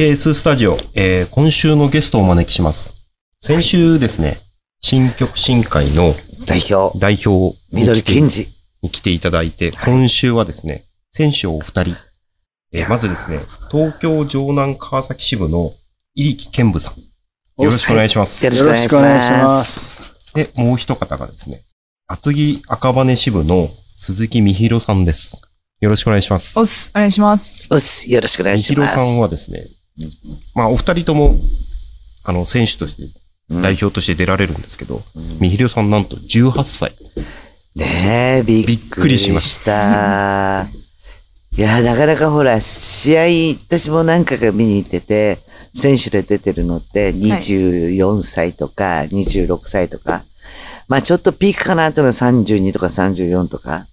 KS スタジオ、えー今週のゲストをお招きします。先週ですね、新曲新会の代表、代表に緑健二。に来ていただいて、今週はですね、選手をお二人、えーまずですね、東京城南川崎支部の入木健武さん。よろしくお願いします。よろしくお願いします。で、もう一方がですね、厚木赤羽支部の鈴木みひろさんです。よろしくお願いします。おっす、お願いします。うっすよろしくお願いみします。ひろさんはですね、まあ、お二人とも、あの、選手として、うん代表として出られるんですけど、みひろさんなんと18歳。ねえ、びっくりしました。いや、なかなかほら、試合、私も何回か見に行ってて、選手で出てるのって24歳とか26歳とか、まあちょっとピークかなという。のは32とか34とか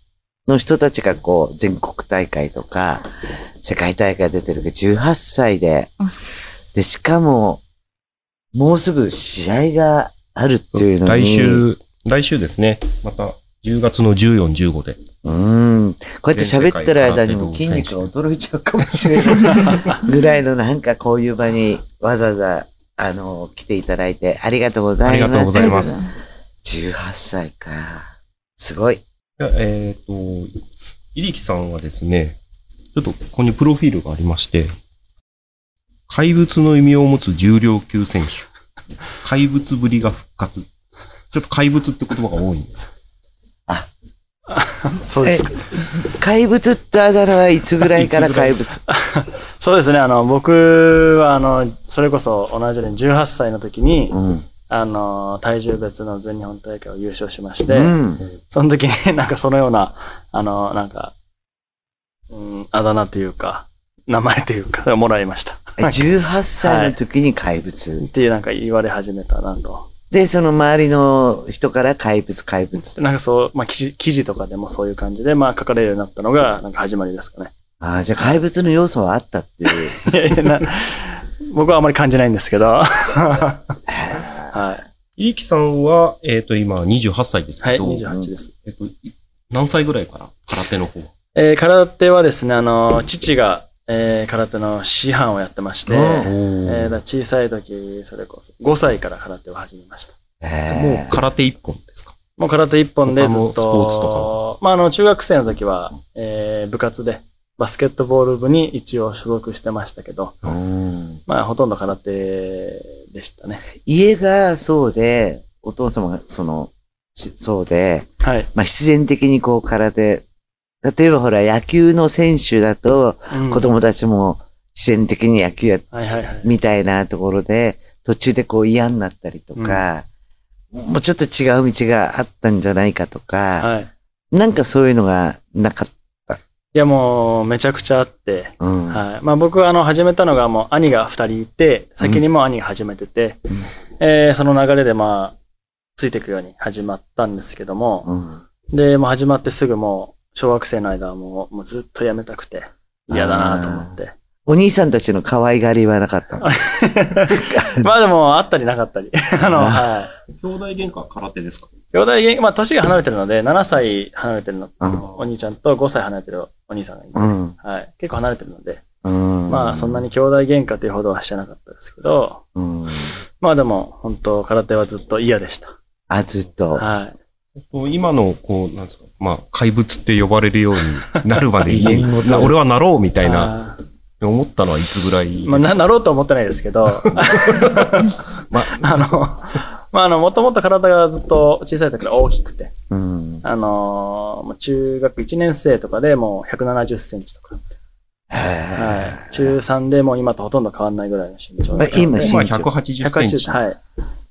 の人たちがこう、全国大会とか、世界大会出てるけど、18歳で。で、しかも、もうすぐ試合があるっていうのに。来週、来週ですね、また10月の14、15で、うん。こうやって喋ってる間にも筋肉が驚いちゃうかもしれないぐらいのなんかこういう場にわざわざ、あの、来ていただいてありがとうございます。ありがとうございます18歳か。すごい。いやえっ、と、入木さんはですね、ちょっとここにプロフィールがありまして、怪物の意味を持つ重量級選手。怪物ぶりが復活。ちょっと怪物って言葉が多いんですよ。そうですか。怪物ってあだ名はいつぐらいから怪物？そうですね。あの、僕は、あの、それこそ同じように18歳の時に、うん。あの、体重別の全日本大会を優勝しまして、うん。その時に なんかそのような、あの、なんか、うん、あだ名というか、名前というか、もらいました。え18歳の時に怪物。っていうなんか言われ始めたなと。で、その周りの人から怪物、怪物でなんかそう、まあ記事、記事とかでもそういう感じで、まあ書かれるようになったのが、なんか始まりですかね。ああ、じゃあ怪物の要素はあったっていう。いやいやな僕はあまり感じないんですけど。はい。入木さんは、えっ、と、今28歳ですはい、けど、28です。えっと、い何歳ぐらいから空手の方？えー空手はですね、あの、父が、えー空手の師範をやってまして、うんえーだ小さい時、それこそ5歳から空手を始めました。えもう空手一本ですか？もう空手一本でずっと、スポーツとまあ、あの、中学生の時は、えー部活で、バスケットボール部に一応所属してましたけど、まあ、ほとんど空手でしたね。家がそうで、お父様がその、しそうで、はい。まあ必然的にこう空手、例えばほら野球の選手だとうん子供たちも自然的に野球や。みたいなところで途中でこう嫌になったりとか、もうちょっと違う道があったんじゃないかとか、はい。なんかそういうのがなかっいや、もう、めちゃくちゃあって、た。うん。はい。まあ僕はあの始めたのがもう兄が二人いて、先にもう兄が始めてて、うんえーその流れでまあ、ついていくように始まったんですけども、うんで、もう始まってすぐもう、小学生の間はもう、もうずっとやめたくて、嫌だなと思って。お兄さんたちの可愛がりはなかったの？まあでも、あったりなかったり。あの、はい。兄弟喧嘩は空手ですか？兄弟げん、まあ年が離れてるので、7歳離れてるの、うんお兄ちゃんと5歳離れてるお兄さんがいて、うん。はい。結構離れてるので、うん。まあそんなに兄弟喧嘩というほどはしてなかったですけど、うん。まあでも、本当空手はずっと嫌でした。あ、ずっと。はい。今の、こう、なんですか、まあ、怪物って呼ばれるようになるまで威厳をに、な俺はなろうみたいな、あ思ったのはいつぐらいですーまあ、かな、なろうとは思ってないですけど、まあの、まあ、あの、もともと体がずっと小さい時から大きくて、うん。あの中学1年生とかでもう170センチとか、はい。中3でもう今とほとんど変わんないぐらいの身長だった今まあ、身長180センチ。180、はい。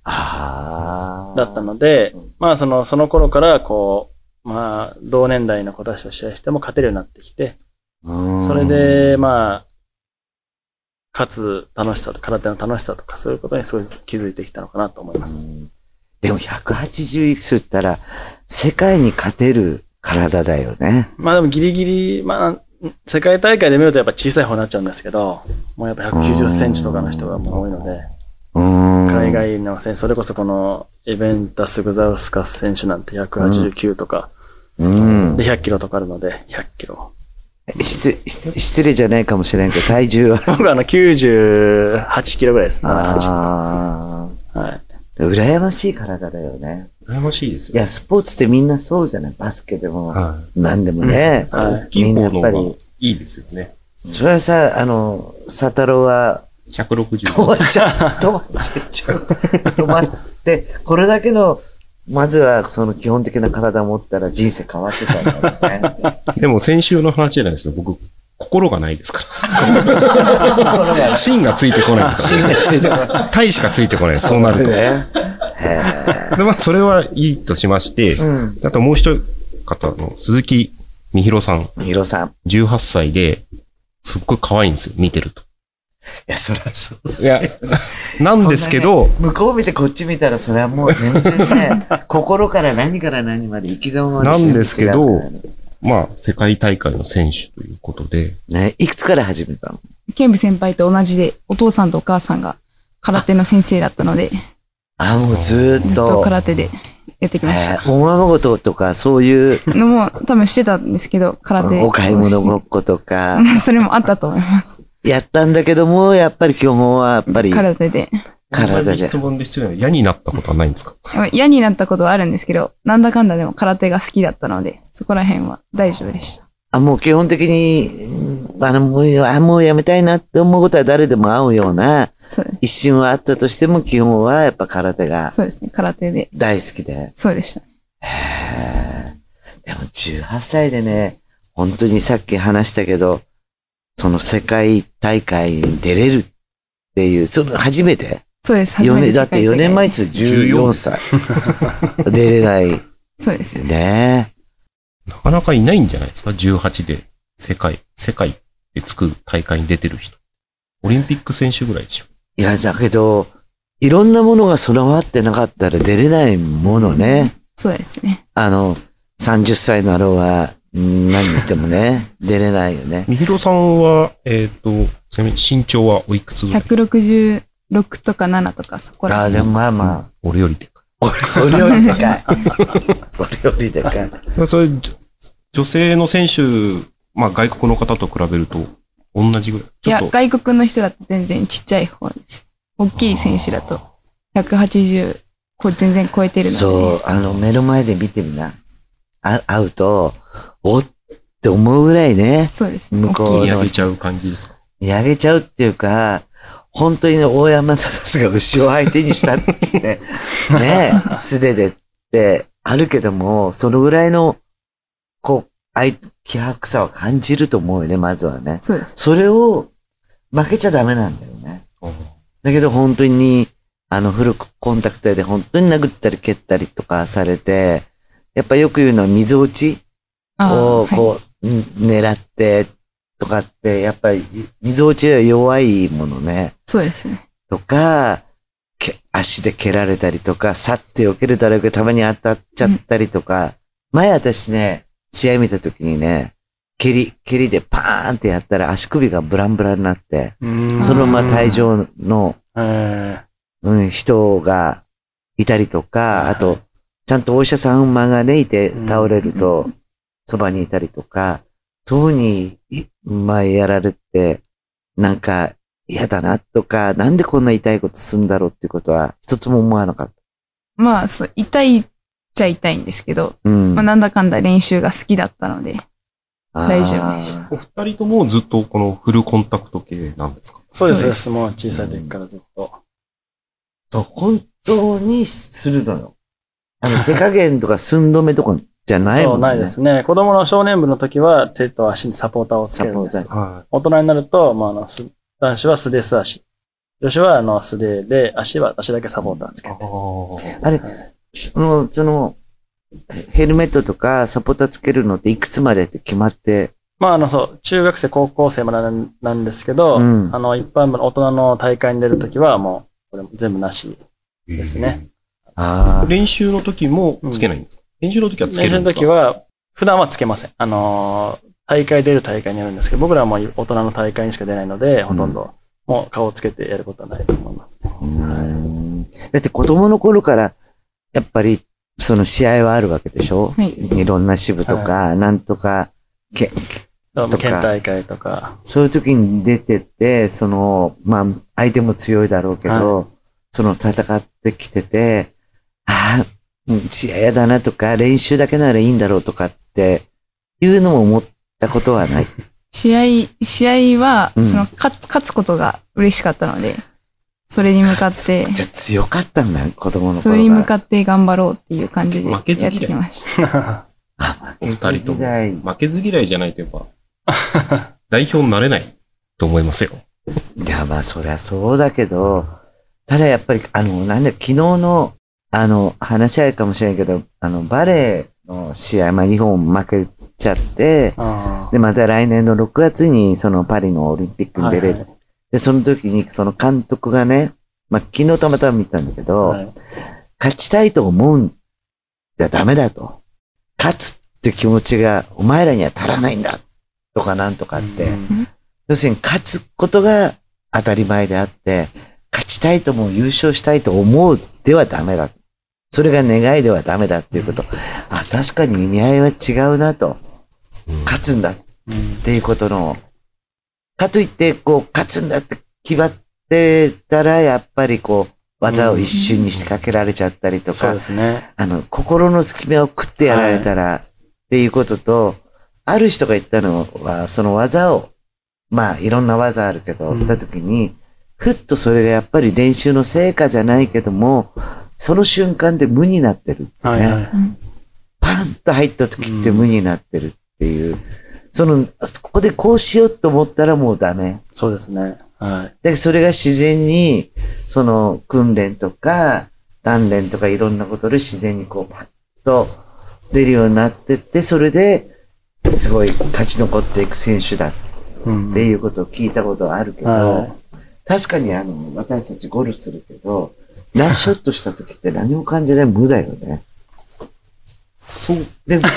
ああ。だったので、まあその、その頃からこう、まあ同年代の子たちと試合しても勝てるようになってきて、うんそれ、で、まあ、勝つ楽しさと空手の楽しさとかそういうことにすごい気づいてきたのかなと思います。でも180いくつったら、世界に勝てる体だよね。まあでもギリギリ、まあ、世界大会で見るとやっぱ小さい方になっちゃうんですけど、もうやっぱ190センチとかの人がもう多いので、うん。海外の選手、それこそこのエベンタス・グザウスカス選手なんて189とか、うん。で100キロとかあるので、100キロ。失礼失失礼じゃないかもしれんけど、体重は。僕はあの98キロぐらいです。7、8キあロ。はい。あ。羨ましい体だよね。羨ましいですよ。いや、スポーツってみんなそうじゃない？バスケでも、は何でもね。はい大きいみんなやっぱりいいですよね。それはさ、あの、佐太郎は160止まっちゃう。止まっちゃう。止まって、これだけの、まずはその基本的な体を持ったら人生変わってたんだろうね。でも先週の話じゃないですよ。僕、心がないですから。芯がついてこないですから。芯がついてこない体しかついてこない。そうなると。ね。で、まあ、それはいいとしまして、うん。あともう一方の鈴木みひろさん、ヒロさん。い18歳で、すっごい可愛いんですよ、見てると。や、そりゃそう。いや、なんですけど、向こう見てこっち見たら、それはもう全然ね、心から何から何まで生き様までなんですけどまあ、世界大会の選手ということで、ね、いくつから始めたの？ケンブ先輩と同じで、お父さんとお母さんが空手の先生だったので、あ、もうずーっずっとと。空手でやってきましえーおままごととか、そういう、た。のも多分してたんですけど、空手。お買い物ごっことか、それもあったと思います。やったんだけども、やっぱり基本はやっぱり空手で。体で質。問ですよね。嫌になったことはないんですか？嫌になったことはあるんですけど、なんだかんだでも空手が好きだったので、そこら辺は大丈夫でした。あ、もう基本的に、うんあの、もう、あ、もうやめたいなって思うことは誰でも合うような、そう。一瞬はあったとしても、基本はやっぱ空手がそうですね、空手で。大好きで。そうでした。へーでも18歳でね、本当にさっき話したけど、その世界大会に出れるっていう、その初めて？そうです。初4めて年、だって4年前って14歳。出れない。そうです。ねなかなかいないんじゃないですか ?18 で世界、世界でつく大会に出てる人。オリンピック選手ぐらいでしょ。いや、だけど、いろんなものが備わってなかったら出れないものね。そうですね。あの、30歳のあろうは、うん何にしてもね、出れないよね。みひろさんは、えっ、と、ちなみに身長はおいくつぐらい？166とか7とかそこらああ、でもまあま俺よりでかあ、俺よりでかい。俺よりでかい。い。それ、女性の選手、まあ外国の方と比べると同じぐらい？いや、外国の人だと全然ちっちゃい方です。大きい選手だと180こう全然超えてるので。そう、あの、目の前で見てみな。あ会うと、おっって思うぐらいね、そうですね。向こう大きい見上げちゃう感じですか？見上げちゃうっていうか、本当にね、大山忠が牛を相手にしたって、ね、素手でってあるけども、そのぐらいの、こう、愛、気迫さを感じると思うよね、まずはね。そうです。それを負けちゃダメなんだよね。だけど本当に、あの、古くコンタクトで本当に殴ったり蹴ったりとかされて、やっぱよく言うのは溝落ちをはいこう、ん狙ってとかって、やっぱり溝落ちは弱いものね。そうですね。とか、け足で蹴られたりとか、さって避けるだろうけどたまに当たっちゃったりとか、前私ね、試合見た時にね、蹴り、蹴りでパーンってやったら足首がブランブランになって、うん。そのまま退場の、えうん、人がいたりとか、はい。あと、ちゃんとお医者さんがね、いてうん倒れると、そばにいたりとか、そういうふうに、い前やられて、なんか嫌だなとか、なんでこんな痛いことするんだろうっていうことは、一つも思わなかった。まあ、そう、痛いっちゃ痛いんですけど、うん。まあ、なんだかんだ練習が好きだったので、大丈夫でしたお二人ともずっとこのフルコンタクト系なんですか？そうです、そうでそうです。もう小さい時からずっと。そう、本当にするのよ。あの、手加減とか寸止めとかじゃないもんね。そう、ないですね。子供の少年部の時は手と足にサポーターをつけるんです。は大人になると、まあ、あの、す男子は素手素足。女子は、あの、素手で、足は、足だけサポーターつけて。あれ、その、その、ヘルメットとかサポーターつけるのっていくつまでって決まって、まあ、あの、そう、中学生、高校生までなんなんですけど、うんあの、一般部の大人の大会に出るときは、もう、これ全部なし。い。ですねああ、練習の時もつけないんですか、練習の時はつけ練習るんですか？の時は、普段はつけません。あのー大会出る大会にやるんですけど、僕らはもう大人の大会にしか出ないので、ほとんど、もう顔つけてやることはないと思います。うーんだって子供の頃から、やっぱり、その試合はあるわけでしょ？はい。いろんな支部とか、なんとか、け、とか県大会とか。そういう時に出てって、その、まあ、相手も強いだろうけど、その戦ってきてて、ああ、うん試合やだなとか、練習だけならいいんだろうとかっていうのも思ったことはない。試合、試合は、うんその、勝つ、勝つことが嬉しかったので、それに向かって、じゃあ強かったんだ、子供のそれ。に向かって頑張ろうっていう感じでやって負けず嫌いきました。お二人とも時代負けず嫌いじゃないとやっぱ、代表になれないと思いますよ。いや、まあ、そりゃそうだけど、ただやっぱり、あの、なんだ、昨日の、あの、話し合いかもしれないけど、あの、バレーの試合、まあ、日本負けちゃって、あで、また来年の6月に、そのパリのオリンピックに出れる。はいはいで、その時に、その監督がね、まあ、昨日たまたま見たんだけど、はい勝ちたいと思うんじゃダメだと。勝つって気持ちが、お前らには足らないんだ。とかなんとかって。うん要するに勝つことが当たり前であって、勝ちたいとも優勝したいと思うではダメだ。それが願いではダメだっていうこと。あ、確かに意味合いは違うなと。勝つんだっうんていうことの。かといって、こう、勝つんだって決まってたら、やっぱりこう、技を一瞬にしてかけられちゃったりとかね。あの、心の隙間を食ってやられたら、っていうことと、ある人が言ったのは、その技を、まあ、いろんな技あるけど、うん打った時に、ふっとそれがやっぱり練習の成果じゃないけども、その瞬間で無になってるってね。はいはい。パンと入った時って無になってるっていう。その、ここでこうしようと思ったらもうダメ。そうですね。はい。だけどそれが自然に、その訓練とか、鍛錬とかいろんなことで自然にこうパッと出るようになってって、それで、すごい勝ち残っていく選手だっうんていうことを聞いたことがあるけど、はい確かにあの、私たちゴルフするけど、ラッシュショットした時って何も感じない無だよね。そう。で、バ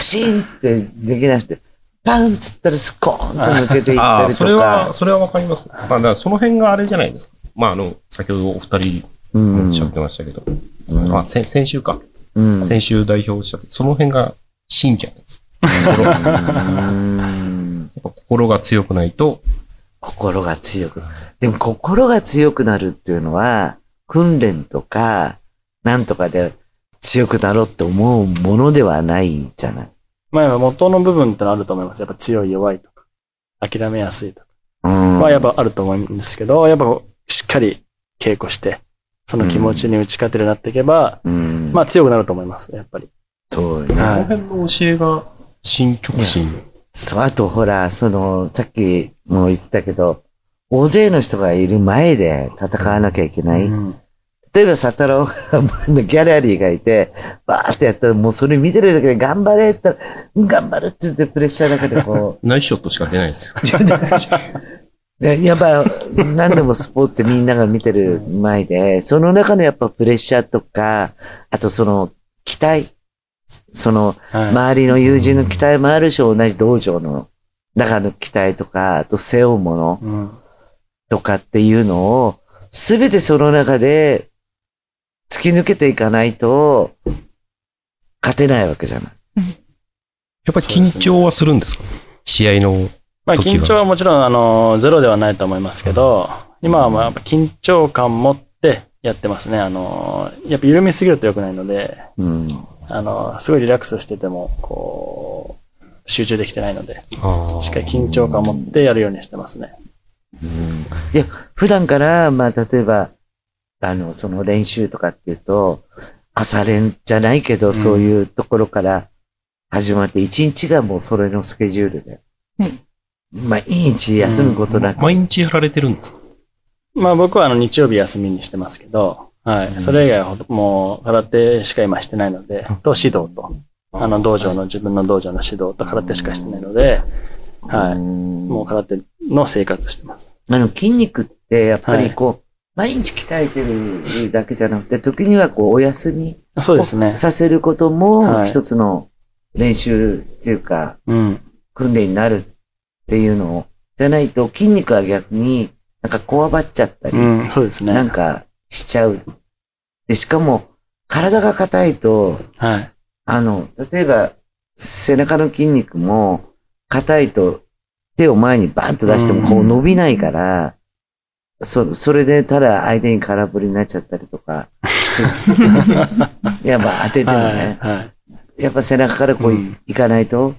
シーンってできなくて、パンっつったらスコーンと抜けていったああ、りそれとかは、。それはわかります。まあ、だからその辺があれじゃないですか。まあ、あの、先ほどお二人うんおっしゃってましたけど、うんまあ、先先週か。うん先週代表おっしゃって、その辺が信じゃないです。うん やっぱ心が強くないと、心が強く。でも心が強くなるっていうのは、訓練とか、なんとかで強くなろうって思うものではないじゃない？まあ、やっぱ元の部分ってのあると思います。やっぱ強い弱いとか、諦めやすいとか。うん。はやっぱあると思うんですけど、やっぱしっかり稽古して、その気持ちに打ち勝てるようになっていけば、うん。まあ強くなると思います、やっぱり。そうね。はいこの辺の教えが新極真。そう、あとほら、その、さっきも言ってたけど、大勢の人がいる前で戦わなきゃいけない。うん例えば、サタローの ギャラリーがいて、バーってやったら、もうそれ見てるだけで頑張れって言ったら、うん頑張るって言ってプレッシャーの中でこ ナイスショットしか出ないですよ。う、ややっぱ、何でもスポーツってみんなが見てる前で、その中のやっぱプレッシャーとか、あとその期待、そのはい周りの友人の期待もあるし、同じ道場の中の期待とか、あと背負うものうんとかっていうのを、すべてその中で突き抜けていかないと、勝てないわけじゃない。やっぱり緊張はするんですか？試合の。まあ緊張はもちろん、あの、ゼロではないと思いますけど、今はまあやっぱ緊張感持ってやってますね。あの、やっぱ緩みすぎると良くないので、うん。あの、すごいリラックスしてても、こう、集中できてないので、しっかり緊張感を持ってやるようにしてますね。いや、普段から、まあ、例えば、あの、その練習とかっていうと、朝練じゃないけど、ん。そういうところから始まって、一日がもうそれのスケジュールで。はい。毎日休むことなく。毎日やられてるんですか？まあ僕はあの日曜日休みにしてますけど、はい。それ以外はもう空手しか今してないので、と指導と、あの道場の自分の道場の指導と空手しかしてないので、はい。うんもう空手の生活してます。あの、筋肉って、やっぱりこう、毎日鍛えてるだけじゃなくて、時にはこう、お休みそうですね。させることも、はい一つの練習っていうか、うん。訓練になるっていうのを、じゃないと筋肉は逆になんかこわばっちゃったり、うん、そうですね。なんかしちゃう。で、しかも体が硬いと、はい。あの、例えば背中の筋肉も硬いと手を前にバンと出してもこう伸びないから、そ、それでただ相手に空振りになっちゃったりとか。やっぱ当ててもね、はい。はい。やっぱ背中からこうい,、うんかないと、っ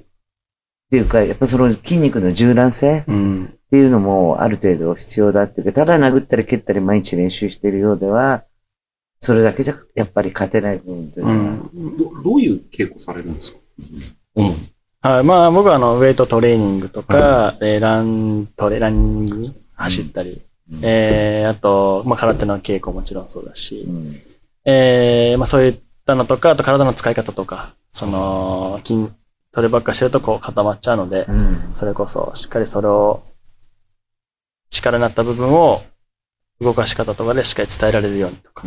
ていうか、やっぱその筋肉の柔軟性うん。っていうのもある程度必要だっていうか、ただ殴ったり蹴ったり毎日練習しているようでは、それだけじゃやっぱり勝てない部分といううのは、ん。どどういう稽古されるんですか？主に。はい。まあ僕はあの、ウェイトトレーニングとか、えーラントレ、ランニング、走ったり、えー、あと、まあ空手の稽古もちろんそうだし、うん。えー、まあそういったのとか、あと体の使い方とか、その、筋トレばっかしてるとこう固まっちゃうので、うん。それこそ、しっかりそれを、力になった部分を、動かし方とかでしっかり伝えられるようにとか、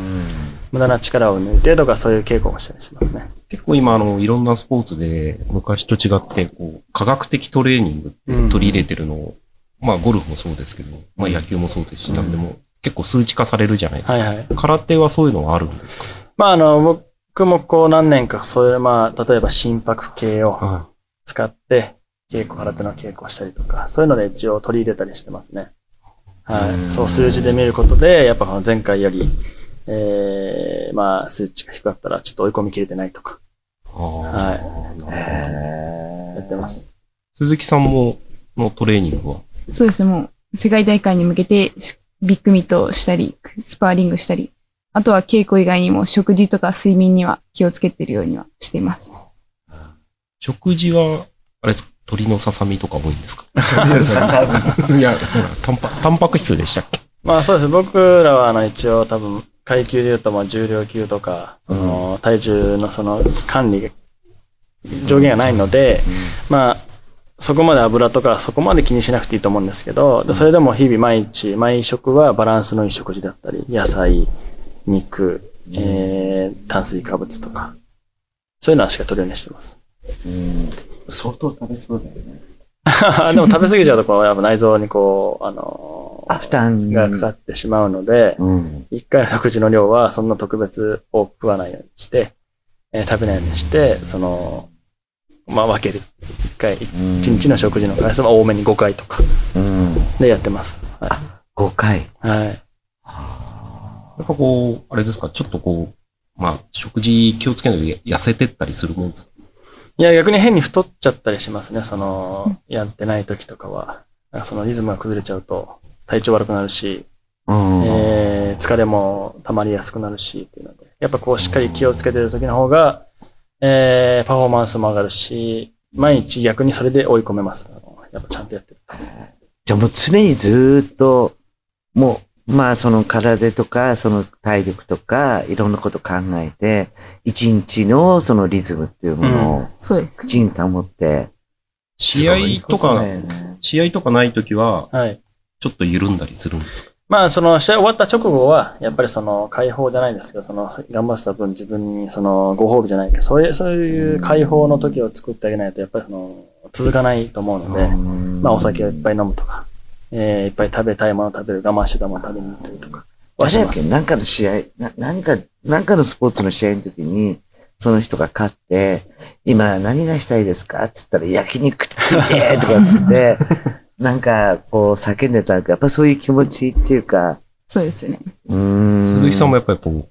無駄な力を抜いてとか、そういう稽古もしたりしますね。結構今、あの、いろんなスポーツで昔と違って、こう、科学的トレーニングって取り入れてるのを、まあ、ゴルフもそうですけど、まあ、野球もそうですし、なんでも結構数値化されるじゃないですか。はいはい。空手はそういうのはあるんですか？まああの、僕もこう何年か、そういうまあ、例えば心拍計をは使って、稽古、空手の稽古をしたりとか、そういうので一応取り入れたりしてますね。はい。そう数字で見ることで、やっぱこの前回より、えー、まあ、数値が低かったらちょっと追い込みきれてないとか、はい。やってます。鈴木さんも、のトレーニングは？そうですね、もう、世界大会に向けて、しビッグミットをしたり、スパーリングしたり、あとは稽古以外にも食事とか睡眠には気をつけてるようにはしています。食事は、あれですか鳥のささみとか多いんですか？いや、ほら、タンパ、タンパク質でしたっけ？まあそうです。僕らはあの一応多分階級で言うとまあ重量級とか、その体重のその管理が上限がないので、まあそこまで油とかそこまで気にしなくていいと思うんですけど、でそれでも日々毎日、毎食はバランスのいい食事だったり、野菜、肉、えー、炭水化物とか、そういうのはしっかり取るようにしてます。うん。相当食べそうだよね。でも食べ過ぎちゃうとこうやっぱ内臓にこう、あのあ、負担がかかってしまうので、うん。一回の食事の量はそんな特別多く食わないようにして、えー食べないようにして、その、まあ分ける。一回、一うん日の食事の回数は多めに5回とかうん。でやってます。は5回。い。はい。やっぱこう、あれですか、ちょっとこう、まあ、食事気をつけないと痩せてったりするもんですか？いや、逆に変に太っちゃったりしますね。その、やってない時とかは。そのリズムが崩れちゃうと体調悪くなるし、うん。えー疲れも溜まりやすくなるしっていうので、やっぱこうしっかり気をつけてる時の方が、えーパフォーマンスも上がるし、毎日逆にそれで追い込めます。やっぱちゃんとやってると。じゃあもう常にずーっと、もう、まあその体とか、その体力とか、いろんなこと考えて、一日のそのリズムっていうものをそうです。きちんと保って。試合とか試合とかないときは、はい。ちょっと緩んだりするんですか？まあ、その試合終わった直後は、やっぱりその解放じゃないですけど、その頑張ってた分自分にそのご褒美じゃないけど、そういう、そういう解放の時を作ってあげないと、やっぱりその続かないと思うので、まあお酒をいっぱい飲むとか、えーいっぱい食べたいものを食べる、我慢してたものを食べに行ったりとかは誰だっけ。なんかの試合、な、何か、なんかのスポーツの試合の時に、その人が勝って、今何がしたいですか？って言ったら焼肉食いてーとかっつって、なんかこう叫んでたんか、やっぱそういう気持ちっていうか、そうですね。うーん。鈴木さんもやっぱりこう、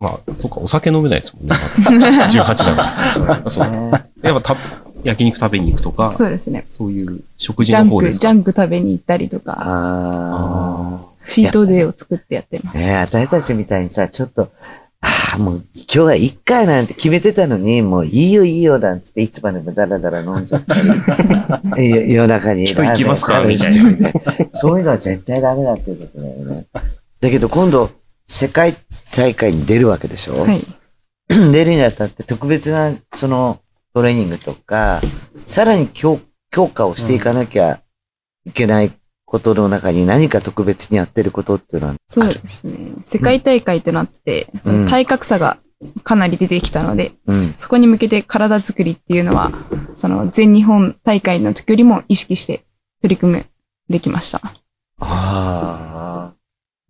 まあ、そうか、お酒飲めないですもんね。まだ18だから。そう。ねやっぱた焼肉食べに行くとか、そうですね。そういう食事ジャンク、の方ですか？ジャンク食べに行ったりとか、あチートデーを作ってやってます。あ。ねえ私たちみたいにさ、ちょっと、ああ、もう今日は一回なんて決めてたのに、もういいよいいよなんつっていつまでもダラダラ飲んじゃったり、よ夜中に。ちょっと行きますか？みたいな。そういうのは絶対ダメだっていうことだよね。だけど今度、世界大会に出るわけでしょ、はい。出るにあたって特別な、その、トレーニングとか、さらに強強化をしていかなきゃいけないことの中に何か特別にやってることっていうのは、そうですね。世界大会となって、その体格差がかなり出てきたので、うん。そこに向けて体作りっていうのは、その全日本大会の時よりも意識して取り組む、できました。ああ。っ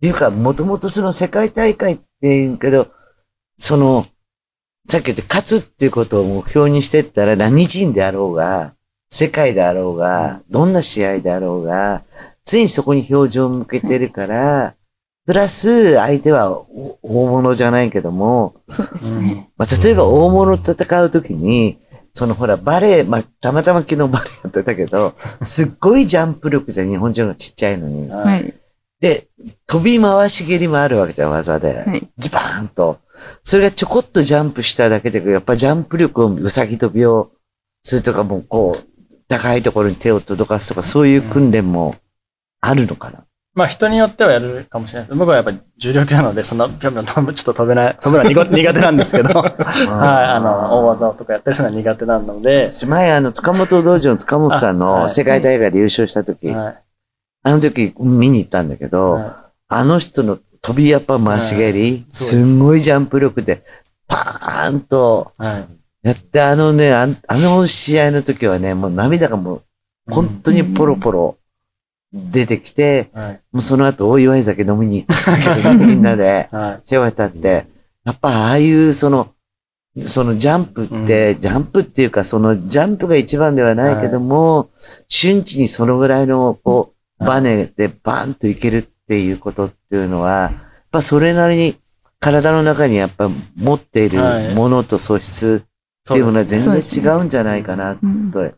ていうか、もともとその世界大会っていうけど、その、さっき言って勝つっていうことを目標にしてったら何人であろうが、世界であろうが、どんな試合であろうが、常にそこに表情を向けてるから、プラス相手はお大物じゃないけども、そうですね。まあ、例えば大物と戦うときに、そのほら、バレー、まあ、たまたま昨日バレーやってたけど、すっごいジャンプ力じゃん日本人がちっちゃいのに。ははい。い。で、飛び回し蹴りもあるわけじゃん、技で。はい。ジバーンと。それがちょこっとジャンプしただけで、やっぱジャンプ力を、うさぎ飛びをするとか、もうこう、高いところに手を届かすとか、そういう訓練もあるのかな？まあ人によってはやるかもしれないです。僕はやっぱり重量級なので、そんなぴょんぴょん飛ぶちょっと飛べない、飛ぶのは苦 苦手なんですけど、はい、あの、大技とかやったりするのは苦手なので、私前、あの、塚本道場の塚本さんの世界大会で優勝した時、はい。あの時見に行ったんだけど、はいあの人の飛びやっぱ回し蹴り、すすんごいジャンプ力で、パーンとはい。やって、あのね、あんあの試合の時はね、もう涙がもう本当にポロポロ出てきて、はい。もうその後お祝い酒飲みに行ったけど、みんなで、はい。シェワたって、やっぱああいうその、そのジャンプって、ジャンプっていうか、そのジャンプが一番ではないけども、瞬時にそのぐらいの、こう、バネでバンといけるっていうことっていうのは、やっぱそれなりに体の中にやっぱ持っているはい。ものと素質っていうものは全然違うんじゃないかなとうん。思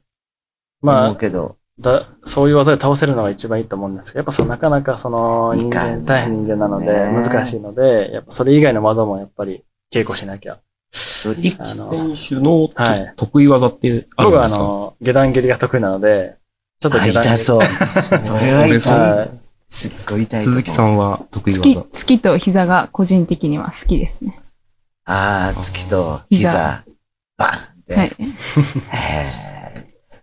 まうけど。だそういう技で倒せるのが一番いいと思うんですけど、やっぱそうなかなかその人間、いかんね大変人間なのでね難しいので、やっぱそれ以外の技もやっぱり稽古しなきゃ。そういあの選手のとはい得意技ってある僕はあんですか？の、下段蹴りが得意なので、ちょっとあ、下段蹴り。痛そう。それは痛い。はいすっごい痛い。鈴木さんは得意月、技？月と膝が個人的には好きですね。ああ、月と膝膝、バーンって。はい。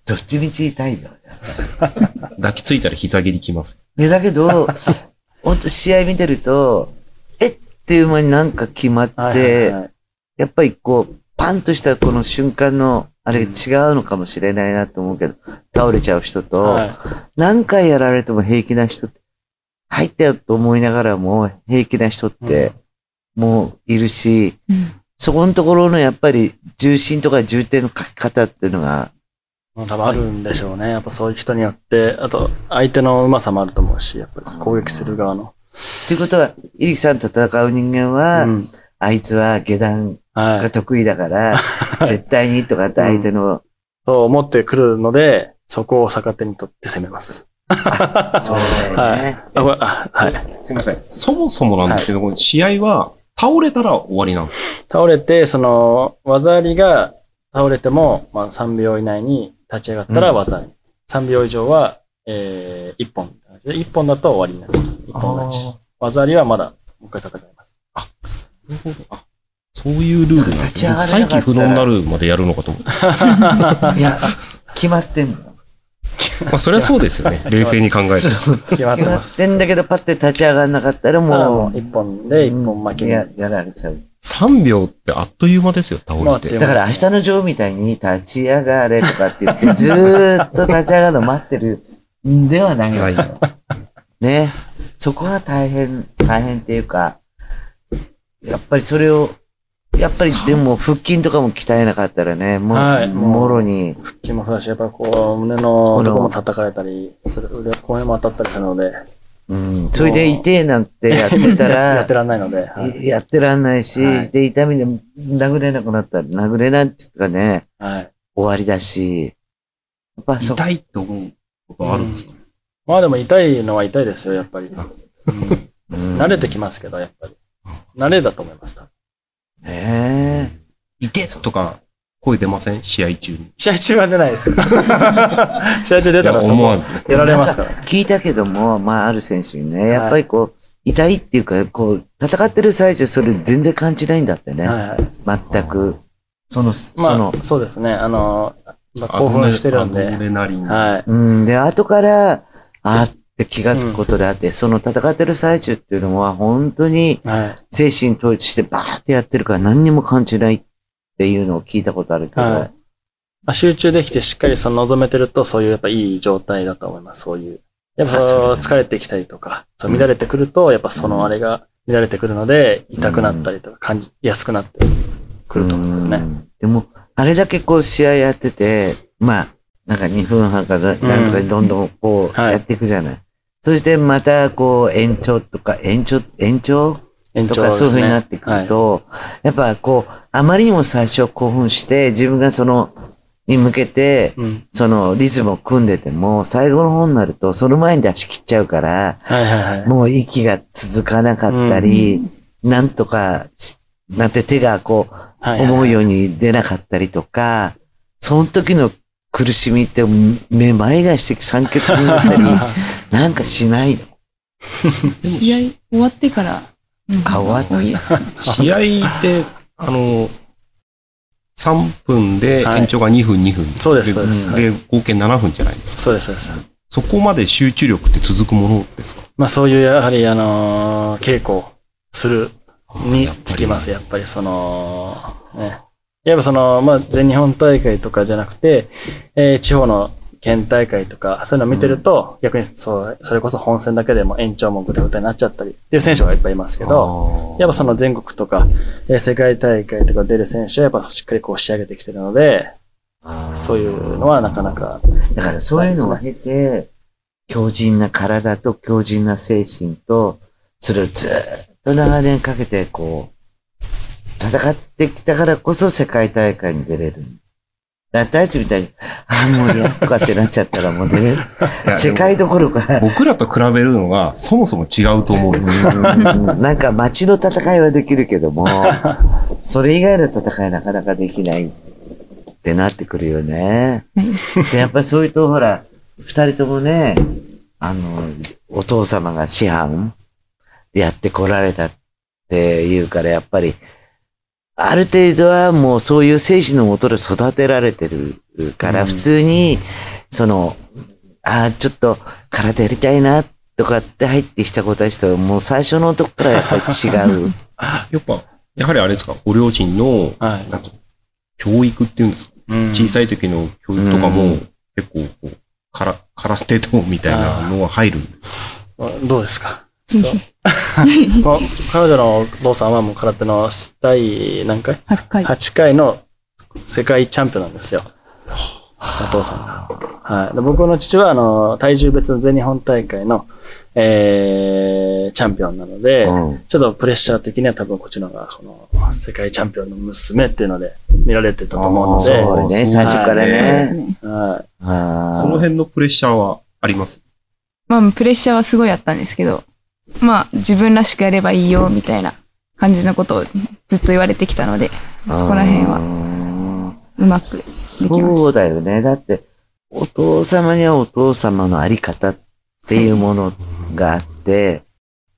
どっちみち痛いよ。抱きついたら膝蹴りきます。で、だけど、本当試合見てると、えっ？ていう間になんか決まって、はいはいはい。やっぱりこう、パンとしたこの瞬間の、あれが違うのかもしれないなと思うけど、倒れちゃう人と、はい。何回やられても平気な人って、入ったよと思いながらも平気な人って、もういるし、うん。そこのところのやっぱり重心とか重点の書き方っていうのが、多分あるんでしょうね。やっぱそういう人によって、あと相手のうまさもあると思うし、やっぱり攻撃する側の。ということは、イリキさんと戦う人間は、うんあいつは下段はい。が得意だから、絶対にとかって相手の、と思ってくるので、そこを逆手に取って攻めます。そうだよね。あ、これ、あ、はい。すいません。そもそもなんですけど、この試合は倒れたら終わりなんです倒れて、その、技ありが倒れても、まあ3秒以内に立ち上がったら技あり。3秒以上は、えー、1本。1本だと終わりになる。1本勝ち。技ありはまだ、もう一回戦います。なるほど。あ、そういうルールなんですね。再起不能になるまでやるのかと思って。いや、決まってんの。まあ、それはそうですよね。冷静に考えて。決まって決まっます。てんだけど、パッて立ち上がらなかったらただもう、もう1本で1本負けやられちゃう。3秒ってあっという間ですよ、倒れて。だから明日のジョーみたいに立ち上がれとかって言って、ずーっと立ち上がるの待ってるんではないない。よ。ね。そこが大変、大変っていうか、やっぱりそれを、やっぱりでも腹筋とかも鍛えなかったらね、もう、はい。もろに、腹筋もそうだし、やっぱりこう、胸のとこも叩かれたり、する。腕、骨も当たったりするので、うん、それで痛えなんてやってたら やって、らんないので、はい。やってらんないし、はいで、痛みで殴れなくなったら、殴れないっていうかね、はい。終わりだし、やっぱそ、痛いって思うことはあるんですか、まあでも痛いのは痛いですよ、やっぱり。うん慣れてきますけど、やっぱり。慣れだと思います。ねえ。痛いとか、声出ません？試合中に。試合中は出ないです。試合中出たら思わず。やられますから。聞いたけども、まあ、ある選手にね、やっぱりこう、痛いっていうか、こう、戦ってる最中、それ全然感じないんだってね。はいはい。全く。その、そまのあ、、そうですね。あの、まあ、興奮してるんでアド。レナリン。はい。うん、で、後から、あーって気がつくことであって、その戦ってる最中っていうのは、本当にはい。精神統一してバーってやってるから何にも感じないっていうのを聞いたことあるけど、はいまあ、集中できてしっかりその望めてると、そういうやっぱいい状態だと思います。そういう。やっぱ疲れてきたりとか、そう乱れてくると、やっぱそのあれが乱れてくるので、痛くなったりとか感じやすくなってくると思いますね。うんでも、あれだけこう試合やってて、まあ、なんか2分半かななんとかどんどんこうはいやっていくじゃない。そしてまたこう延長とか、延長、延長とか延長ですね。そういう風になってくると、やっぱこう、あまりにも最初興奮して、自分がその、に向けて。そのリズムを組んでても、最後の方になると、その前に出し切っちゃうから、はいはいはい。もう息が続かなかったり、なんとかし、なんて手がこう、はいはいはい思うように出なかったりとか、その時の苦しみって、めまいがして酸欠になったり、なんかしないの？試合終わってから、うんあ終わっ多いです。試合って、あの、3分で延長が2分2分。そうですそうですで、合計7分じゃないですか。そうです、そうです。そこまで集中力って続くものですか？まあそういうやはりあのー稽古するにつきます、やっぱりその、ね。やっぱその、まあ全日本大会とかじゃなくて、えー地方の県大会とか、そういうのを見てると、逆にそう、それこそ本戦だけでも延長もぐたぐたになっちゃったりっていう選手がいっぱいいますけど、やっぱその全国とか、えー世界大会とか出る選手はやっぱしっかりこう仕上げてきてるので、そういうのはなかなか、だからそういうのを経て、強靭な体と強靭な精神と、それをずーっと長年かけてこう、戦ってきたからこそ世界大会に出れる。だってあいつみたいに、ああ、もうやとかってなっちゃったらもう出れる。世界どころか、僕らと比べるのがそもそも違うと思うんですなんか街の戦いはできるけども、それ以外の戦いなかなかできないってなってくるよね。で、やっぱりそういうと、ほら、二人ともね、あの、お父様が師範でやってこられたっていうから、やっぱり、ある程度はもうそういう精神のもとで育てられてるから、うん。普通に、その、ああ、ちょっと体やりたいな、とかって入ってきた子たちとはもう最初のとこからやっぱり違う。やっぱ、やはりあれですか、ご両親の、はい。なんか教育っていうんですか、うん。小さい時の教育とかも、うん。結構こう、から、空手道みたいなのは入るんですか？どうですか？彼女のお父さんはもう空手の第何回？8回。8回の世界チャンピオンなんですよ。お父さんが。はい。で僕の父は、あの、体重別の全日本大会の、えー、チャンピオンなので、うんちょっとプレッシャー的には多分こっちの方が、この、世界チャンピオンの娘っていうので見られてたと思うので、そうね、最初からね。はい。あその辺のプレッシャーはあります？まあ、プレッシャーはすごいあったんですけど、まあ、自分らしくやればいいよ、みたいな感じのことをずっと言われてきたので、そこら辺はは。うまくできまそうしだよね。だって、お父様にはお父様のあり方っていうものがあって、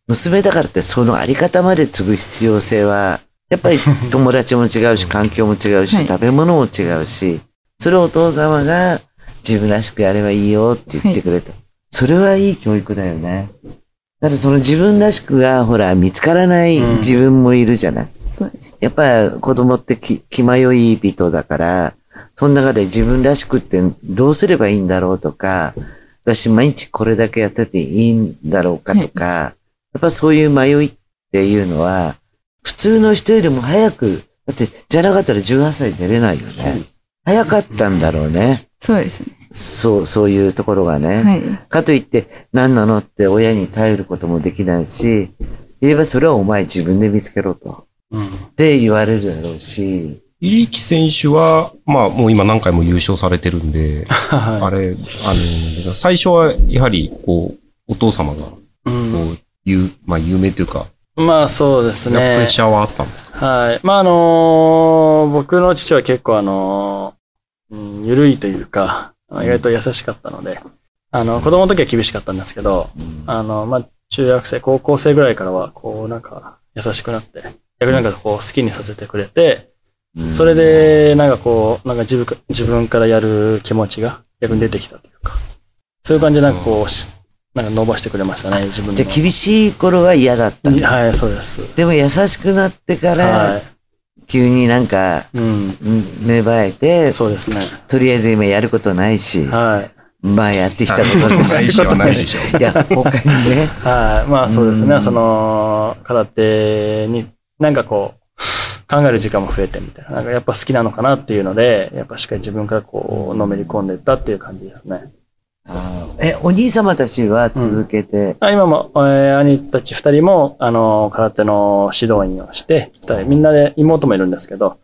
娘だからってそのあり方まで継ぐ必要性は、やっぱり友達も違うし、環境も違うし、はい食べ物も違うし、それをお父様が自分らしくやればいいよって言ってくれた。それはいい教育だよね。だってその自分らしくが、ほら、見つからないうん自分もいるじゃない。た。そうです。やっぱ子供って気気迷い人だから、その中で自分らしくってどうすればいいんだろうとか、私毎日これだけやってていいんだろうかとか、やっぱそういう迷いっていうのは、普通の人よりも早く、だってじゃなかったら18歳出れないよね。早かったんだろうね。そうですね。そう、そういうところがね。はい。かといって、何なのって親に頼ることもできないし、言えばそれはお前自分で見つけろと。うん。って言われるだろうし、入木選手は、まあもう今何回も優勝されてるんで、あはれ、あの、最初はやはり、こう、お父様が、こい。うんう、有、まあ有名というか、まあそうですプレねッ。シャーはあったんですか？はい。まああのー僕の父は結構あのーうん、ゆるいというか、意外と優しかったので、あの、子供の時は厳しかったんですけど、あの、まあ、中学生、高校生ぐらいからは、こう、なんか、優しくなって、逆になんかこう、好きにさせてくれて、うんそれ、で、なんかこう、なんか自分か、自分からやる気持ちが逆に出てきたというか、そういう感じでなんかこう、しなんか伸ばしてくれましたね、自分の。じゃあ厳しい頃は嫌だった。はい、そうです。でも優しくなってから、は急になんか、い。うん。うん芽生えて、そうですね。とりあえず今やることないし、はい。まあやってきたことですないしはないでしょ。いや、他にね、はい。まあそうですね。うんその、空手に、なんかこう、考える時間も増えてみたいな。なんかやっぱ好きなのかなっていうので、やっぱしっかり自分からこう、のめり込んでいったっていう感じですね。え、お兄様たちは続けて、あ今も、えー兄たち二人も、あの、空手の指導員をして、二人、みんなで、妹もいるんですけど、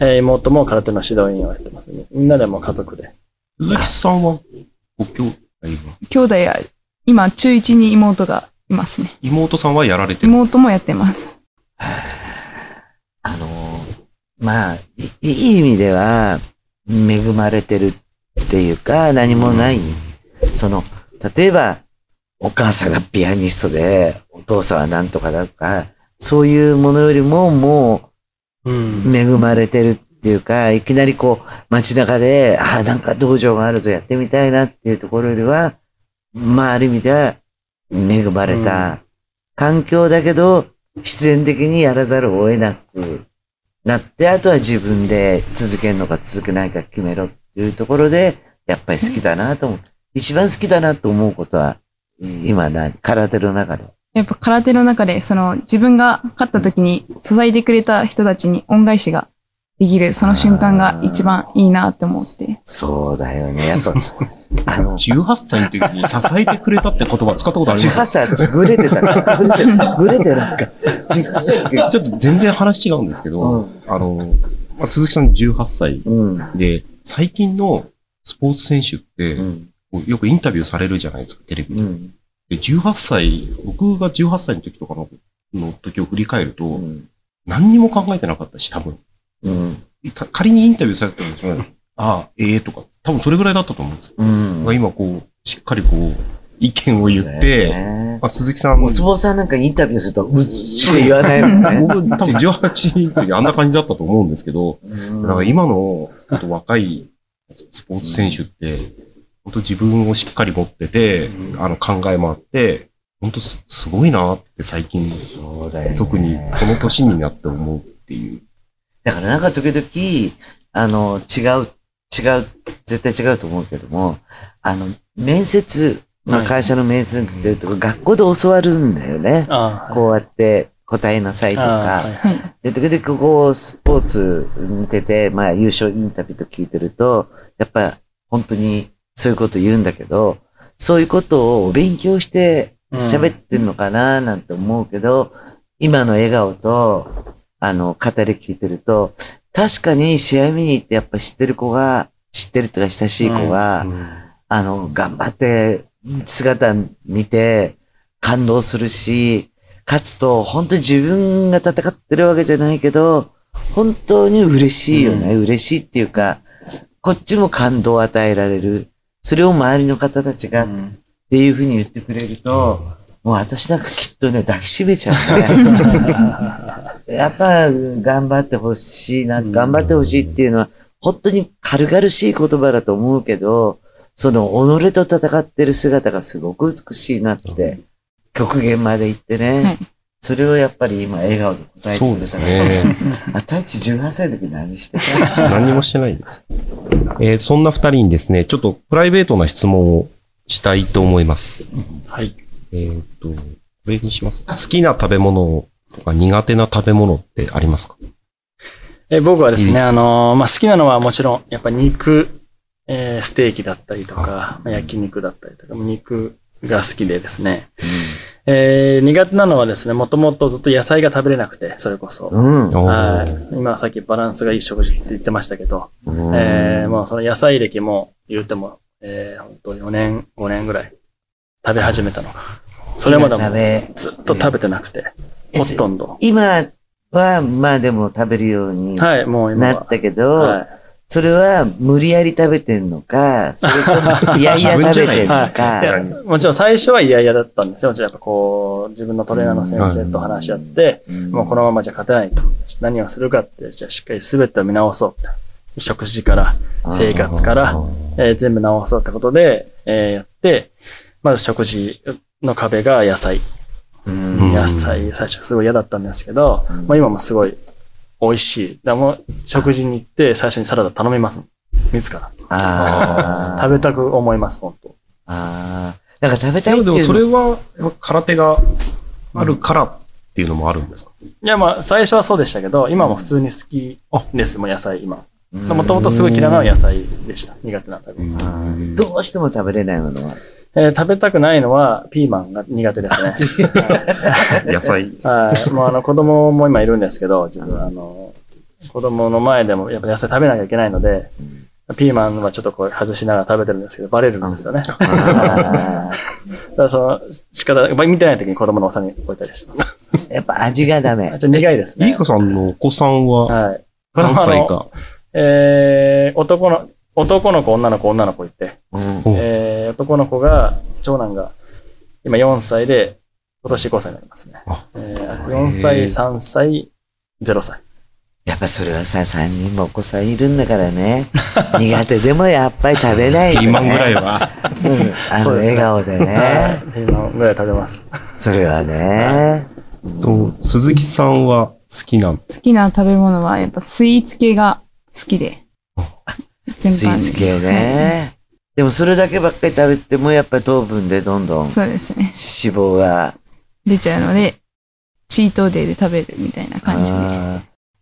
えー妹も空手の指導員をやってますね。みんなでもう家族で。鈴木さんは、ご兄弟は？兄弟や、今、中1に妹がいますね。妹さんはやられてる？妹もやってます。あのーまあ、いいい意味では、恵まれてるっていうか、何もない。その、例えば、お母さんがピアニストで、お父さんはなんとかだとか、そういうものよりも、もう恵まれてるっていうか、いきなりこう、街中で、ああ、なんか道場があるぞ、やってみたいなっていうところよりは、まあ、ある意味では、恵まれた環境だけど、必然的にやらざるを得なくなって、あとは自分で続けるのか続けないか決めろっていうところで、やっぱり好きだなと思う。一番好きだなと思うことは、今何空手の中で。やっぱ空手の中で、その自分が勝った時に支えてくれた人たちに恩返しができる、その瞬間が一番いいなって思って。そうだよね。やっぱ、あの、18歳の時に支えてくれたって言葉使ったことあります？18歳私グレてたから。グレてた。グレてなんか、18歳の時ちょっと全然話違うんですけど、うんあの、まあ、鈴木さん18歳うん。で、最近のスポーツ選手って、うん。よくインタビューされるじゃないですか、テレビで。うん。で18歳、僕が18歳の時とかのの時を振り返ると、うん。何にも考えてなかったし、多分。うん。た仮にインタビューされても、そのああ、ええとか、多分それぐらいだったと思うんですよ。うん。今こう、しっかりこう、意見を言って、ねまあ、鈴木さんお相撲さんなんかインタビューすると、うっしり言わないもんね。僕多分18の時あんな感じだったと思うんですけど、うんだから今のと若いスポーツ選手って、本当自分をしっかり持ってて、あの考えもあって、本当すすごいなって最近、そうだよね特にこの年になって思うっていう。だからなんか時々、あの、違う、違う、絶対違うと思うけども、あの、面接、まあはい会社の面接に来てるとか、学校で教わるんだよね。こうやって答えなさいとか。はいはい。で、時々こう、スポーツ見てて、まあ優勝インタビューと聞いてると、やっぱ本当にそういうこと言うんだけど、そういうことを勉強して喋ってんのかななんて思うけど、今の笑顔と、あの、語り聞いてると、確かに試合見に行ってやっぱ知ってる子が、知ってるとか親しい子が、あの、頑張って姿見て感動するし、勝つと本当に自分が戦ってるわけじゃないけど、本当に嬉しいよね。嬉しいっていうか、こっちも感動を与えられる。それを周りの方たちがっていうふうに言ってくれると、もう私なんかきっとね、抱きしめちゃうね。やっぱ頑張ってほしいな、頑張ってほしいっていうのは、本当に軽々しい言葉だと思うけど、その己と戦ってる姿がすごく美しいなって、極限まで行ってね、はいそれをやっぱり今笑顔で答えてそうですくれたら、ね。あたいち18歳の時何してた？何にもしてないです。えーそんな二人にですね、ちょっとプライベートな質問をしたいと思います。はい。えーっと、これにします。好きな食べ物とか苦手な食べ物ってありますか？え僕はですいいね、あのーまあ、好きなのはもちろん、やっぱ肉、えーステーキだったりとか、まあ焼肉だったりとか、肉が好きでですね。えー苦手なのはですね、もともとずっと野菜が食べれなくて、それこそ。うん。うん。はい。今さっきバランスがいい食事って言ってましたけど、うんえーもうその野菜歴も言うても、えー、本当4年、5年ぐらい食べ始めたのが。それまでもずっと食べてなくて、ほとんど。今は、まあでも食べるようになはい、もう今は。ったけど、はいそれは無理やり食べてんのか、それとも いやいや食べてんのはいか。いやもちろん最初は嫌々だったんですよ。もちろんやっぱこう、自分のトレーナーの先生と話し合って、もうこのままじゃ勝てないと。何をするかって、じゃあしっかり全てを見直そうって。食事から、生活から、えー全部直そうってことで、えーやって、まず食事の壁が野菜。うん野菜、最初すごい嫌だったんですけど、うんもう今もすごい美味しい。だからもう食事に行って最初にサラダ頼みますもん。自ら。食べたく思います、本当。あー。だから食べたでもでもいっていうのそれは、やっぱ空手があるからっていうのもあるんですか？いや、まあ、最初はそうでしたけど、今も普通に好きです、もう野菜、今。もともとすごい嫌いな野菜でした。苦手な食べ物。どうしても食べれないものは。えー食べたくないのは、ピーマンが苦手ですね。野菜。はい。もうあの、子供も今いるんですけど、自分、あの、子供の前でもやっぱ野菜食べなきゃいけないので、ピーマンはちょっとこう外しながら食べてるんですけど、バレるんですよね。だかあらその、仕方、やっぱり見てない時に子供のお皿に置いたりします。ーやっぱ味がダメあ。ちょっと苦いですねイリ。カさんのお子さんははい。何歳か？えー、男の、男の子、女の子、女の子いて、うんおえー、男の子が、長男が、今4歳で、今年5歳になりますねあ。えー、あと4歳、へー3歳、0歳。やっぱそれはさ、3人もお子さんいるんだからね。苦手でもやっぱり食べないとねピーマンぐらいは。うん。あのそうですね笑顔ではいね。。ピーマンぐらい食べます。それはね。と鈴木さんは好きな、好きな食べ物はやっぱスイーツ系が好きで。全スイーツ系ね。でもそれだけばっかり食べてもやっぱり糖分でどんどんそうですね。脂肪が。出ちゃうので、チートデーで食べるみたいな感じで。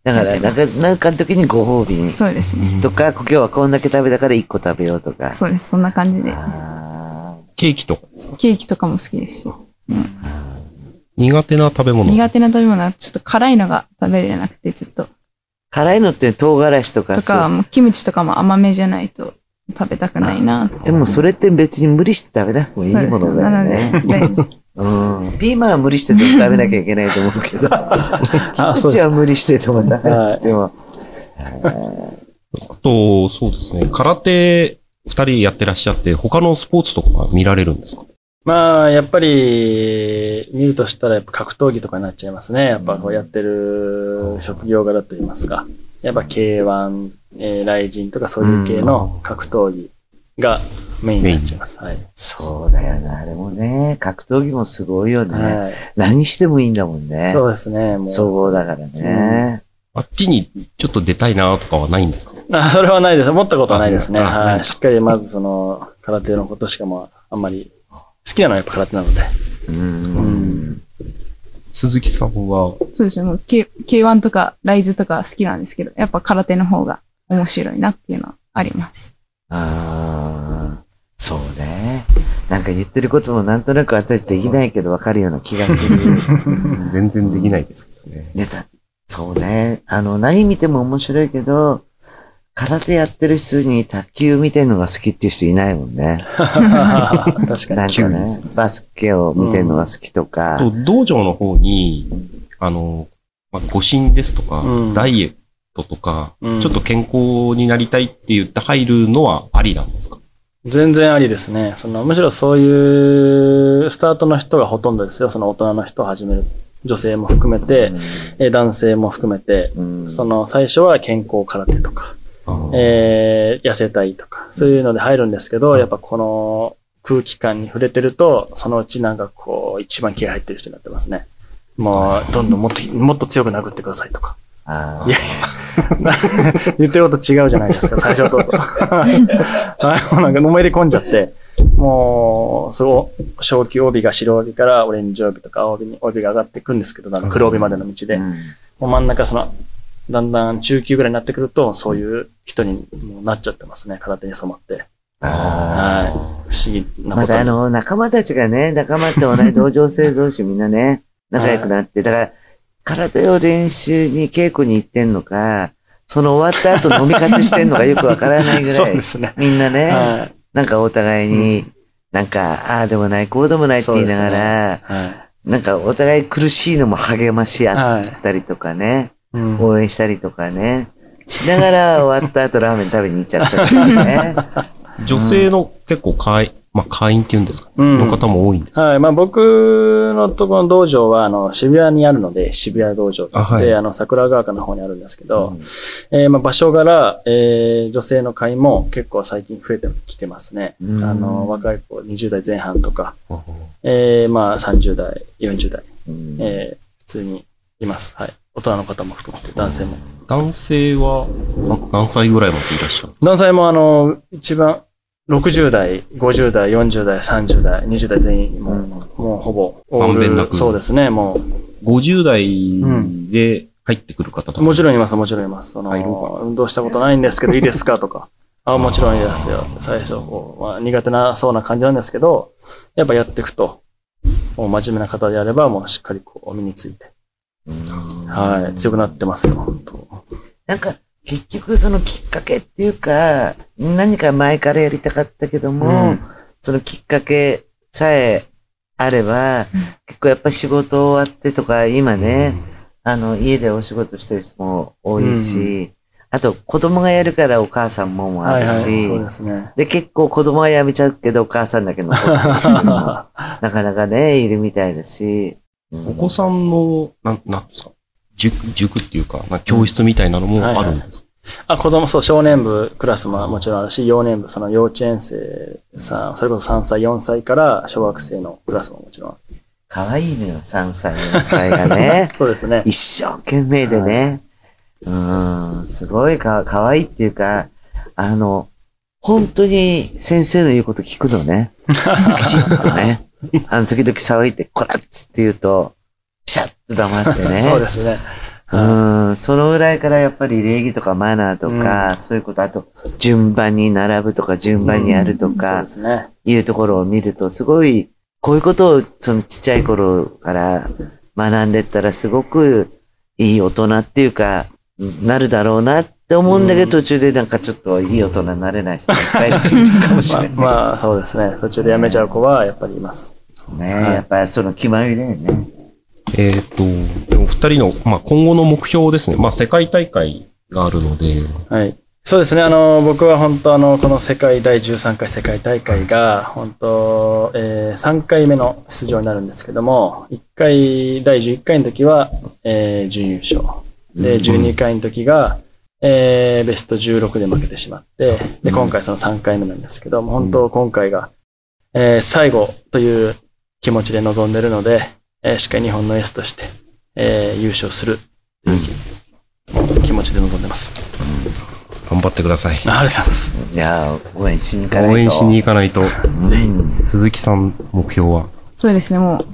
だから、なんか、なんかの時にご褒美に。そうですね。とか、今日はこんだけ食べたから1個食べようとか。そうです。そんな感じで。あケーキとかケーキとかも好きですし。苦手な食べ物。苦手な食べ物はちょっと辛いのが食べれなくてずっと。ー辛いのって唐辛子とかとか、もうキムチとかも甘めじゃないと食べたくないなでもそれって別に無理して食べなくてもいい。ものだなよね。うん。ピーマンは無理してでも食べなきゃいけないと思うけど、キあ、ム。チは無理してでも食べなくても。あと、そうですね。空手二人やってらっしゃって、他のスポーツとかは見られるんですか？まあ、やっぱり、見るとしたらやっぱ格闘技とかになっちゃいますね。やっぱこうやってる職業柄といいますか。やっぱ K1、えー、ライジンとかそういう系の格闘技がメインになっちゃいます。はい。そうだよね。あれもね、格闘技もすごいよね。はい。何してもいいんだもんね。そうですね。もう。総合だからね。あっちにちょっと出たいなとかはないんですか？あ、それはないです。思ったことはないですね。はい。しっかりまずその、空手のことしかもあんまり、好きなのはやっぱ空手なので。う。うん鈴木さんは、そうですね。もう K- K1 とかライズとか好きなんですけど、やっぱ空手の方が面白いなっていうのはあります。ああ、そうね。なんか言ってることもなんとなく私できないけど分かるような気がする。全然できないですけどね。ね、だそうね。あの、何見ても面白いけど、空手やってる人に卓球見てるのが好きっていう人いないもんね。確かに。なんかね、バスケを見てるのが好きとか。と、道場の方に、あの、まあ、護身ですとか、うんダイエットとか、うんちょっと健康になりたいって言って入るのはありなんですか？全然ありですね。その、むしろそういうスタートの人がほとんどですよ。その大人の人を始める。女性も含めて、えー男性も含めて、うん、その最初は健康空手とか、えー痩せたいとか、そういうので入るんですけど、やっぱこの空気感に触れてると、そのうちなんかこう、一番気合入ってる人になってますね。もう、どんどんもっと、もっと強く殴ってくださいとか。あーいや 言ってること違うじゃないですか、最初と。あのなんか、のめり込んじゃって、もう、そう、小級帯が白帯からオレンジ帯とか青帯に帯が上がっていくんですけど、あの黒帯までの道で。うんもう真ん中、その、だんだん中級ぐらいになってくると、そういう人にもうなっちゃってますね、空手に染まって。あはい。不思議ーなことに。またあの、仲間たちがね、仲間って同じ道場生同士みんなね、仲良くなって、だから、空手を練習に稽古に行ってんのか、その終わった後飲み活してんのかよくわからないぐらい で、すね。みんなね、はい。なんかお互いに、なんか、ああでもない、こうでもないって言いながら、はい。なんかお互い苦しいのも励まし合はい。ったりとかね、うん応援したりとかね、しながら終わった後ラーメン食べに行っちゃったりとかね。女性の結構会員、まあ会員っていうんですか、うんの方も多いんですか、はい。まあ僕のところの道場は、あの、渋谷にあるので、渋谷道場ってあ,、あはいの、桜川丘の方にあるんですけど、えーまあ場所柄、えー女性の会も結構最近増えてきてますね。うんあの、若い子、20代前半とか、えーまあ30代、40代、うんえー普通にいます。はい。大人の方も含めて、男性も。男性はな何歳ぐらいまでいらっしゃる？男性もあの、一番、60代、50代、40代、30代、20代全員、もう、もうほぼ、オールまんべんなく。そうですね、もう、50代で入ってくる方とか。もちろんいます、もちろんいます。その入ろうか。運動したことないんですけど、いいですかとか。あ、もちろんいいですよ。最初、こうまあ、苦手なそうな感じなんですけど、やっぱやっていくと、もう真面目な方であれば、もうしっかりこう身について、はい、強くなってますよ、本当。なんか、結局そのきっかけっていうか、何か前からやりたかったけども、うん。そのきっかけさえあれば、結構やっぱ仕事終わってとか、今ね、あの、家でお仕事してる人も多いし、あと子供がやるからお母さんももあはいはい、るし、そうですね。で、結構子供は辞めちゃうけど、お母さんだけ残ってる人も なかなかね、いるみたいだし。うん。お子さんの、なん、なんですか？塾、塾っていうか、なんか教室みたいなのもあるんですか、あ、子供、そう、少年部クラスももちろんあるし、幼年部、その幼稚園生さん、それこそ3歳、4歳から小学生のクラスももちろん。可愛いのよ、3歳、4歳がね。そうですね。一生懸命でね。うん、すごいか、可愛いっていうか、あの、本当に先生の言うこと聞くのね。きちっとね。あの、時々騒いで、こらっつって言うと、ピシャッと黙ってね。そうですね。うん、そのぐらいからやっぱり礼儀とかマナーとか、そういうこと、あと、順番に並ぶとか、順番にやるとか。いうところを見ると、すごい、こういうことを、そのちっちゃい頃から学んでったら、すごくいい大人っていうか、なるだろうなって思うんだけど、途中でなんかちょっといい大人になれない人がいっぱいいるかもしれない。まあ、まあ、そうですね。途中で辞めちゃう子はやっぱりいます。ねはいやっぱりその決まりだよね。えっ、と、でも二人の、まあ、今後の目標ですね。まあ、世界大会があるので、はい。そうですね。あの、僕は本当あの、この世界第13回世界大会が、本当、えー、3回目の出場になるんですけども、1回、第11回の時は、えー、準優勝。で、12回の時が、えー、ベスト16で負けてしまって、で、今回その3回目なんですけども、本当今回が、えー、最後という気持ちで臨んでるので、えー、しっかり日本のエースとして、えー、優勝するという気気持ちで臨んでます。頑張ってください。ありがとうございます。いやー、応援しに行かないと。応援しに行かないと。ぜひ。鈴木さん、目標はそうですね、もう、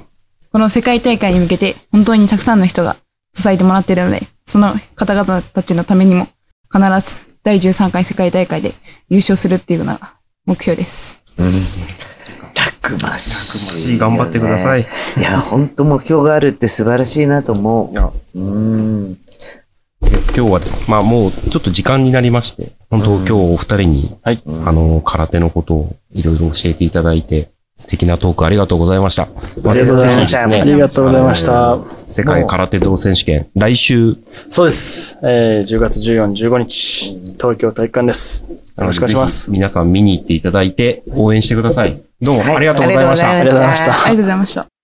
この世界大会に向けて、本当にたくさんの人が支えてもらっているので、その方々たちのためにも、必ず第13回世界大会で優勝するっていうのが目標です。うん。たくましい、頑張ってください。。いや、本当目標があるって素晴らしいなと思いやう。うん。今日はですね、まあもうちょっと時間になりまして、本当今日お二人に、はい。あの、空手のことをいろいろ教えていただいて、素敵なトークありがとうございました。まありがとうございましたねありがとうございました。世界空手道選手権、来週、そうです。えー、10月14、15日、東京体育館です。よろしくお願いします。皆さん見に行っていただいて、応援してください。どうもはいありがとうございました。ありがとうございましたありがとうございました。